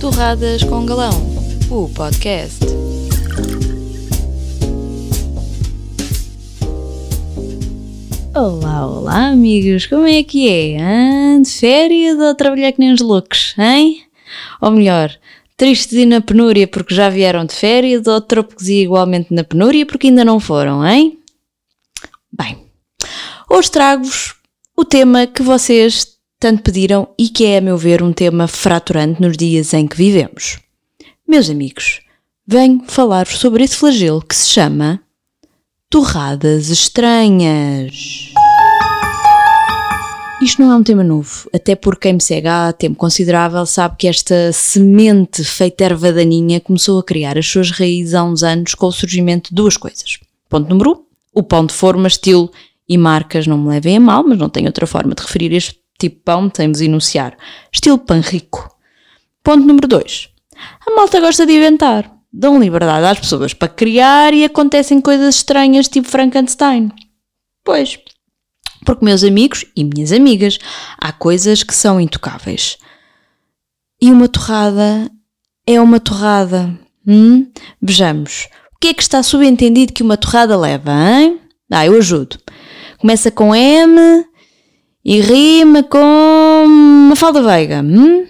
Torradas com Galão, o podcast. Olá, olá amigos, como é que é? De férias ou trabalhar que nem os loucos, hein? Ou melhor, tristes e na penúria porque já vieram de férias ou trópicos e igualmente na penúria porque ainda não foram, hein? Bem, hoje trago-vos o tema que vocês tanto pediram e que é, a meu ver, um tema fraturante nos dias em que vivemos. Meus amigos, venho falar-vos sobre esse flagelo que se chama torradas estranhas. Isto não é um tema novo, até porque quem me segue há tempo considerável sabe que esta semente feita erva daninha começou a criar as suas raízes há uns anos com o surgimento de duas coisas. Ponto número um, o pão de forma, estilo e marcas não me levem a mal, mas não tenho outra forma de referir este tipo pão, temos enunciar. Estilo pão rico. Ponto número 2. A malta gosta de inventar. Dão liberdade às pessoas para criar e acontecem coisas estranhas tipo Frankenstein. Pois. Porque, meus amigos e minhas amigas, há coisas que são intocáveis. E uma torrada é uma torrada. Hum? Vejamos. O que é que está subentendido que uma torrada leva, hein? Ah, eu ajudo. Começa com M, e rima com Mafalda Veiga. Hum?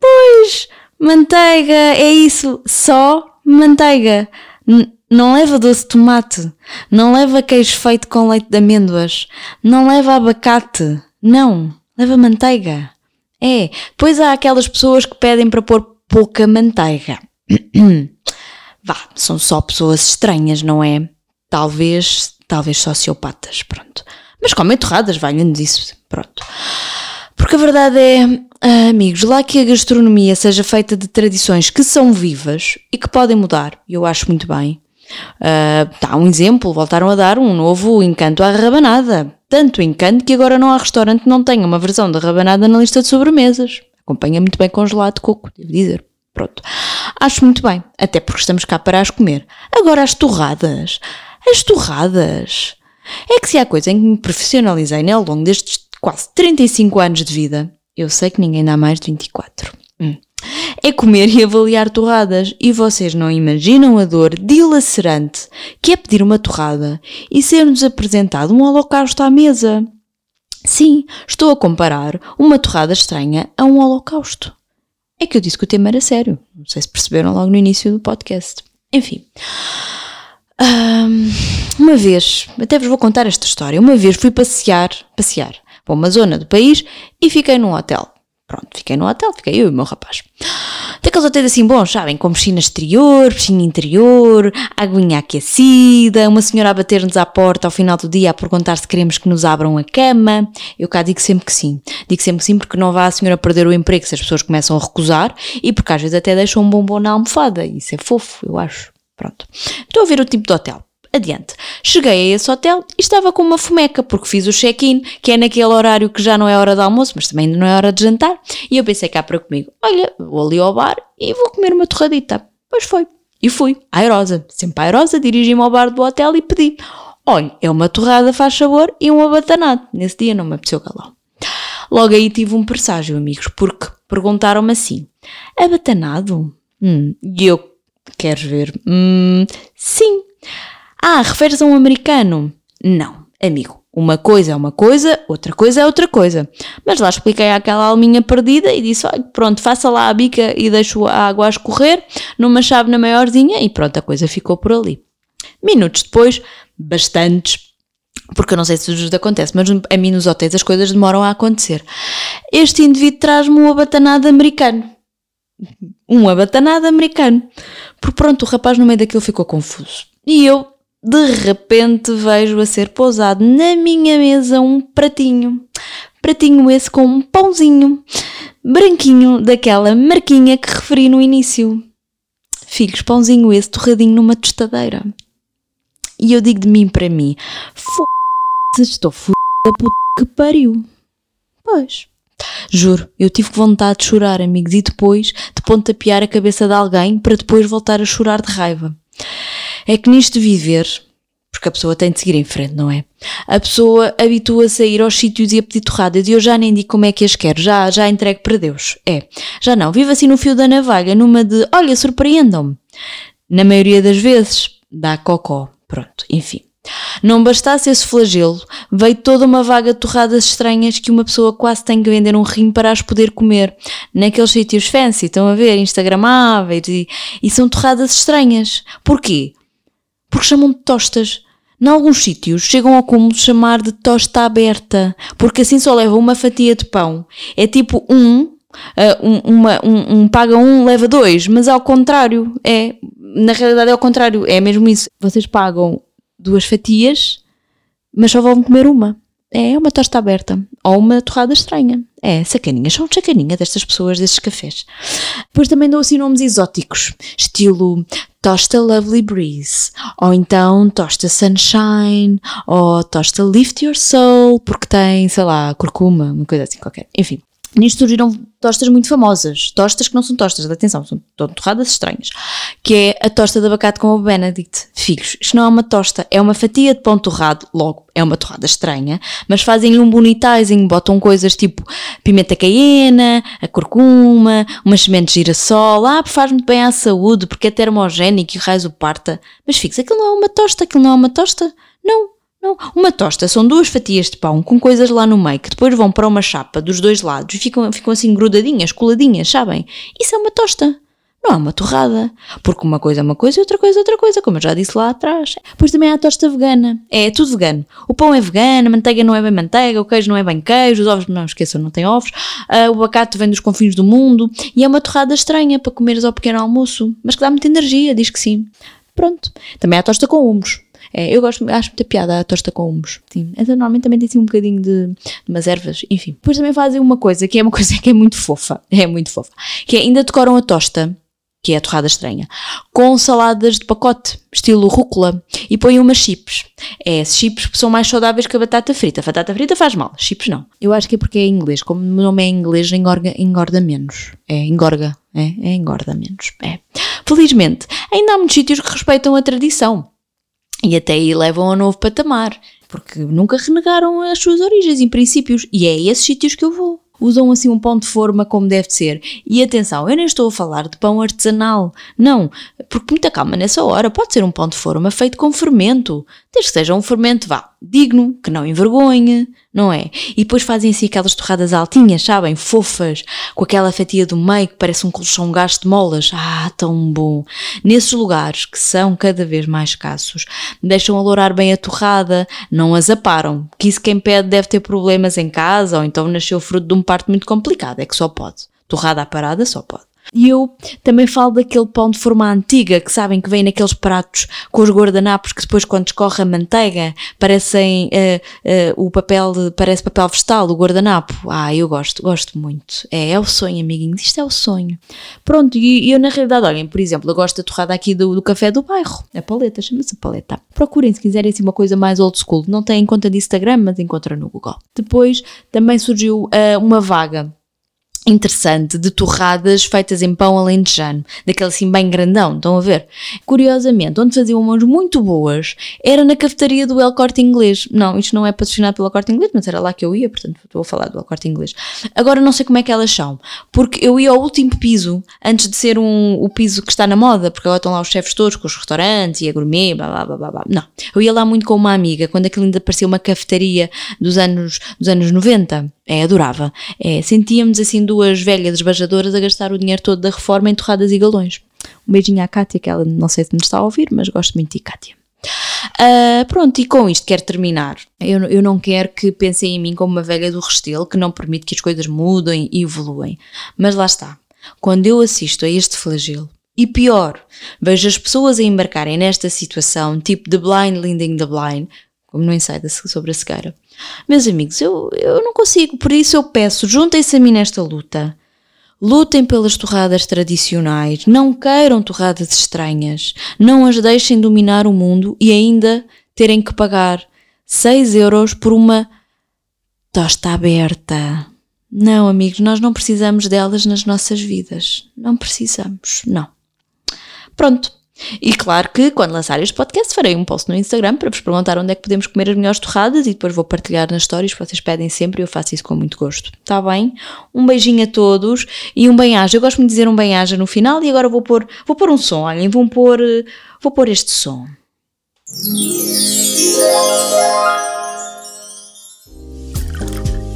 Pois, manteiga, é isso, só manteiga. N não leva doce de tomate, não leva queijo feito com leite de amêndoas, não leva abacate, não, leva manteiga. É, pois há aquelas pessoas que pedem para pôr pouca manteiga. Vá, são só pessoas estranhas, não é? Talvez, talvez sociopatas, pronto. Mas comem torradas, valha-nos isso. Pronto. Porque a verdade é, ah, amigos, lá que a gastronomia seja feita de tradições que são vivas e que podem mudar, eu acho muito bem. Uh, dá um exemplo, voltaram a dar um novo encanto à rabanada. Tanto encanto que agora não há restaurante que não tenha uma versão da rabanada na lista de sobremesas. Acompanha muito bem congelado de coco, devo dizer. Pronto. Acho muito bem, até porque estamos cá para as comer. Agora as torradas. As torradas. É que se há coisa em que me profissionalizei né, ao longo destes quase 35 anos de vida, eu sei que ninguém dá mais de 24. Hum. É comer e avaliar torradas, e vocês não imaginam a dor dilacerante que é pedir uma torrada e ser-nos apresentado um holocausto à mesa. Sim, estou a comparar uma torrada estranha a um holocausto. É que eu disse que o tema era sério. Não sei se perceberam logo no início do podcast. Enfim. Um, uma vez, até vos vou contar esta história. Uma vez fui passear, passear para uma zona do país e fiquei num hotel. Pronto, fiquei no hotel, fiquei eu e o meu rapaz. Daqueles hotéis assim bons, sabem? Com piscina exterior, piscina interior, aguinha aquecida, uma senhora a bater-nos à porta ao final do dia a perguntar se queremos que nos abram a cama. Eu cá digo sempre que sim. Digo sempre que sim porque não vá a senhora perder o emprego se as pessoas começam a recusar e porque às vezes até deixam um bombom na almofada. Isso é fofo, eu acho. Pronto. Estou a ver o tipo de hotel. Adiante. Cheguei a esse hotel e estava com uma fomeca, porque fiz o check-in, que é naquele horário que já não é hora de almoço, mas também não é hora de jantar. E eu pensei cá para comigo: olha, vou ali ao bar e vou comer uma torradita. Pois foi. E fui, airosa, sempre airosa, dirigi-me ao bar do hotel e pedi: olha, é uma torrada, faz sabor e um abatanado. Nesse dia não me apeteceu galão. Logo aí tive um presságio, amigos, porque perguntaram-me assim: abatanado? Hum, e eu Queres ver? Hum, sim. Ah, referes a um americano? Não, amigo. Uma coisa é uma coisa, outra coisa é outra coisa. Mas lá expliquei àquela alminha perdida e disse: olha, pronto, faça lá a bica e deixo a água a escorrer numa chávena maiorzinha e pronto, a coisa ficou por ali. Minutos depois, bastantes, porque eu não sei se vos acontece, mas a mim nos hotéis as coisas demoram a acontecer. Este indivíduo traz-me um abatanado americano um abatanado americano. Porque pronto, o rapaz no meio daquilo ficou confuso. E eu, de repente, vejo a ser pousado na minha mesa um pratinho. Pratinho esse com um pãozinho branquinho daquela marquinha que referi no início. Filhos, pãozinho esse torradinho numa tostadeira. E eu digo de mim para mim: F***, estou f*** da puta que pariu. Pois. Juro, eu tive vontade de chorar, amigos, e depois de pontapear a cabeça de alguém para depois voltar a chorar de raiva. É que nisto de viver, porque a pessoa tem de seguir em frente, não é? A pessoa habitua-se a ir aos sítios e a pedir torradas e eu já nem digo como é que as quero, já, já entrego para Deus. É, já não, vivo assim no fio da navalha, numa de, olha, surpreendam-me. Na maioria das vezes, dá cocó. Pronto, enfim. Não bastasse esse flagelo, veio toda uma vaga de torradas estranhas que uma pessoa quase tem que vender um rim para as poder comer. Naqueles sítios fancy, estão a ver, instagramáveis e, e são torradas estranhas. Porquê? Porque chamam de tostas. Em alguns sítios chegam ao cúmulo de chamar de tosta aberta, porque assim só leva uma fatia de pão. É tipo um, uh, um, uma, um, um paga um, leva dois, mas ao contrário, é, na realidade é ao contrário, é mesmo isso. Vocês pagam duas fatias, mas só vão comer uma. É uma tosta aberta ou uma torrada estranha. É, sacaninhas, são sacaninha destas pessoas, destes cafés. Depois também dou assim nomes exóticos, estilo tosta Lovely Breeze, ou então tosta Sunshine, ou tosta Lift Your Soul, porque tem, sei lá, curcuma, uma coisa assim qualquer. Enfim, Nisto surgiram tostas muito famosas, tostas que não são tostas, atenção, são torradas estranhas, que é a tosta de abacate com o Benedict. Filhos, isto não é uma tosta, é uma fatia de pão torrado, logo, é uma torrada estranha, mas fazem um bonitizing, botam coisas tipo pimenta caiena, a curcuma, umas sementes de girassol, ah, faz muito bem à saúde, porque é termogénico e o raio parta. Mas fixa, aquilo não é uma tosta, aquilo não é uma tosta, não. Não, uma tosta são duas fatias de pão com coisas lá no meio que depois vão para uma chapa dos dois lados e ficam, ficam assim grudadinhas, coladinhas, sabem? Isso é uma tosta. Não é uma torrada. Porque uma coisa é uma coisa e outra coisa é outra coisa, como eu já disse lá atrás. Depois também há a tosta vegana. É tudo vegano. O pão é vegano, a manteiga não é bem manteiga, o queijo não é bem queijo, os ovos, não esqueçam, não tem ovos. Uh, o abacate vem dos confins do mundo. E é uma torrada estranha para comeres ao pequeno almoço, mas que dá muita energia, diz que sim. Pronto. Também há a tosta com humus. É, eu gosto, acho muita piada a tosta com humus. Sim. Normalmente também tem assim um bocadinho de, de umas ervas, enfim. Depois também fazem uma coisa que é uma coisa que é muito fofa, é muito fofa, que é ainda decoram a tosta, que é a torrada estranha, com saladas de pacote, estilo rúcula, e põem umas chips. É, chips são mais saudáveis que a batata frita. A batata frita faz mal, chips não. Eu acho que é porque é inglês, como o nome é inglês, engorga, engorda menos. É, engorga, é, é engorda menos. É. Felizmente, ainda há muitos sítios que respeitam a tradição. E até aí levam a novo patamar, porque nunca renegaram as suas origens e princípios, e é a esses sítios que eu vou. Usam assim um pão de forma como deve ser. E atenção, eu nem estou a falar de pão artesanal. Não, porque muita calma nessa hora. Pode ser um pão de forma feito com fermento. Desde que seja um fermento, vá, digno, que não envergonhe, não é? E depois fazem assim aquelas torradas altinhas, sabem? Fofas, com aquela fatia do meio que parece um colchão gasto de molas. Ah, tão bom! Nesses lugares, que são cada vez mais escassos, deixam alourar bem a torrada, não as aparam, que isso quem pede deve ter problemas em casa ou então nasceu fruto de um parto muito complicado, é que só pode. Torrada à parada só pode. E eu também falo daquele pão de forma antiga, que sabem que vem naqueles pratos com os guardanapos que depois quando escorre a manteiga parecem uh, uh, o papel, parece papel vegetal, o guardanapo. Ah, eu gosto, gosto muito. É, é o sonho, amiguinhos, isto é o sonho. Pronto, e eu na realidade, olhem, por exemplo, eu gosto da torrada aqui do, do café do bairro, a paleta, chama-se paleta. Procurem se quiserem assim uma coisa mais old school, não têm conta de Instagram, mas encontram no Google. Depois também surgiu uh, uma vaga interessante de torradas feitas em pão alentejano, daquele assim bem grandão, estão a ver? Curiosamente, onde faziam mãos muito boas era na cafetaria do El Corte Inglês. Não, isto não é patrocinado pelo El Corte Inglês, mas era lá que eu ia, portanto estou a falar do El Corte Inglês. Agora não sei como é que elas são, porque eu ia ao último piso, antes de ser um, o piso que está na moda, porque agora estão lá os chefes todos com os restaurantes e a gourmet, blá blá blá blá. blá. Não, eu ia lá muito com uma amiga, quando aquilo ainda parecia uma cafetaria dos anos, dos anos 90. É, adorava. É, sentíamos assim duas velhas desbajadoras a gastar o dinheiro todo da reforma em torradas e galões. Um beijinho à Kátia, que ela não sei se me está a ouvir, mas gosto muito de Kátia. Uh, pronto, e com isto quero terminar. Eu, eu não quero que pensem em mim como uma velha do Restelo que não permite que as coisas mudem e evoluem. Mas lá está. Quando eu assisto a este flagelo, e pior, vejo as pessoas a embarcarem nesta situação, tipo The Blind Leading the Blind, como no ensaio sobre a cegueira. Meus amigos, eu, eu não consigo, por isso eu peço, juntem-se a mim nesta luta. Lutem pelas torradas tradicionais, não queiram torradas estranhas, não as deixem dominar o mundo e ainda terem que pagar 6 euros por uma tosta aberta. Não, amigos, nós não precisamos delas nas nossas vidas. Não precisamos, não. Pronto, E claro que quando lançar este podcast farei um post no Instagram para vos perguntar onde é que podemos comer as melhores torradas e depois vou partilhar nas stories, vocês pedem sempre e eu faço isso com muito gosto. Está bem? Um beijinho a todos e um bem-aja. Eu gosto de dizer um bem-aja no final e agora vou pôr, vou pôr um som. Olhem, vou pôr, vou pôr este som.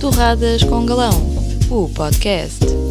Torradas com Galão, o podcast.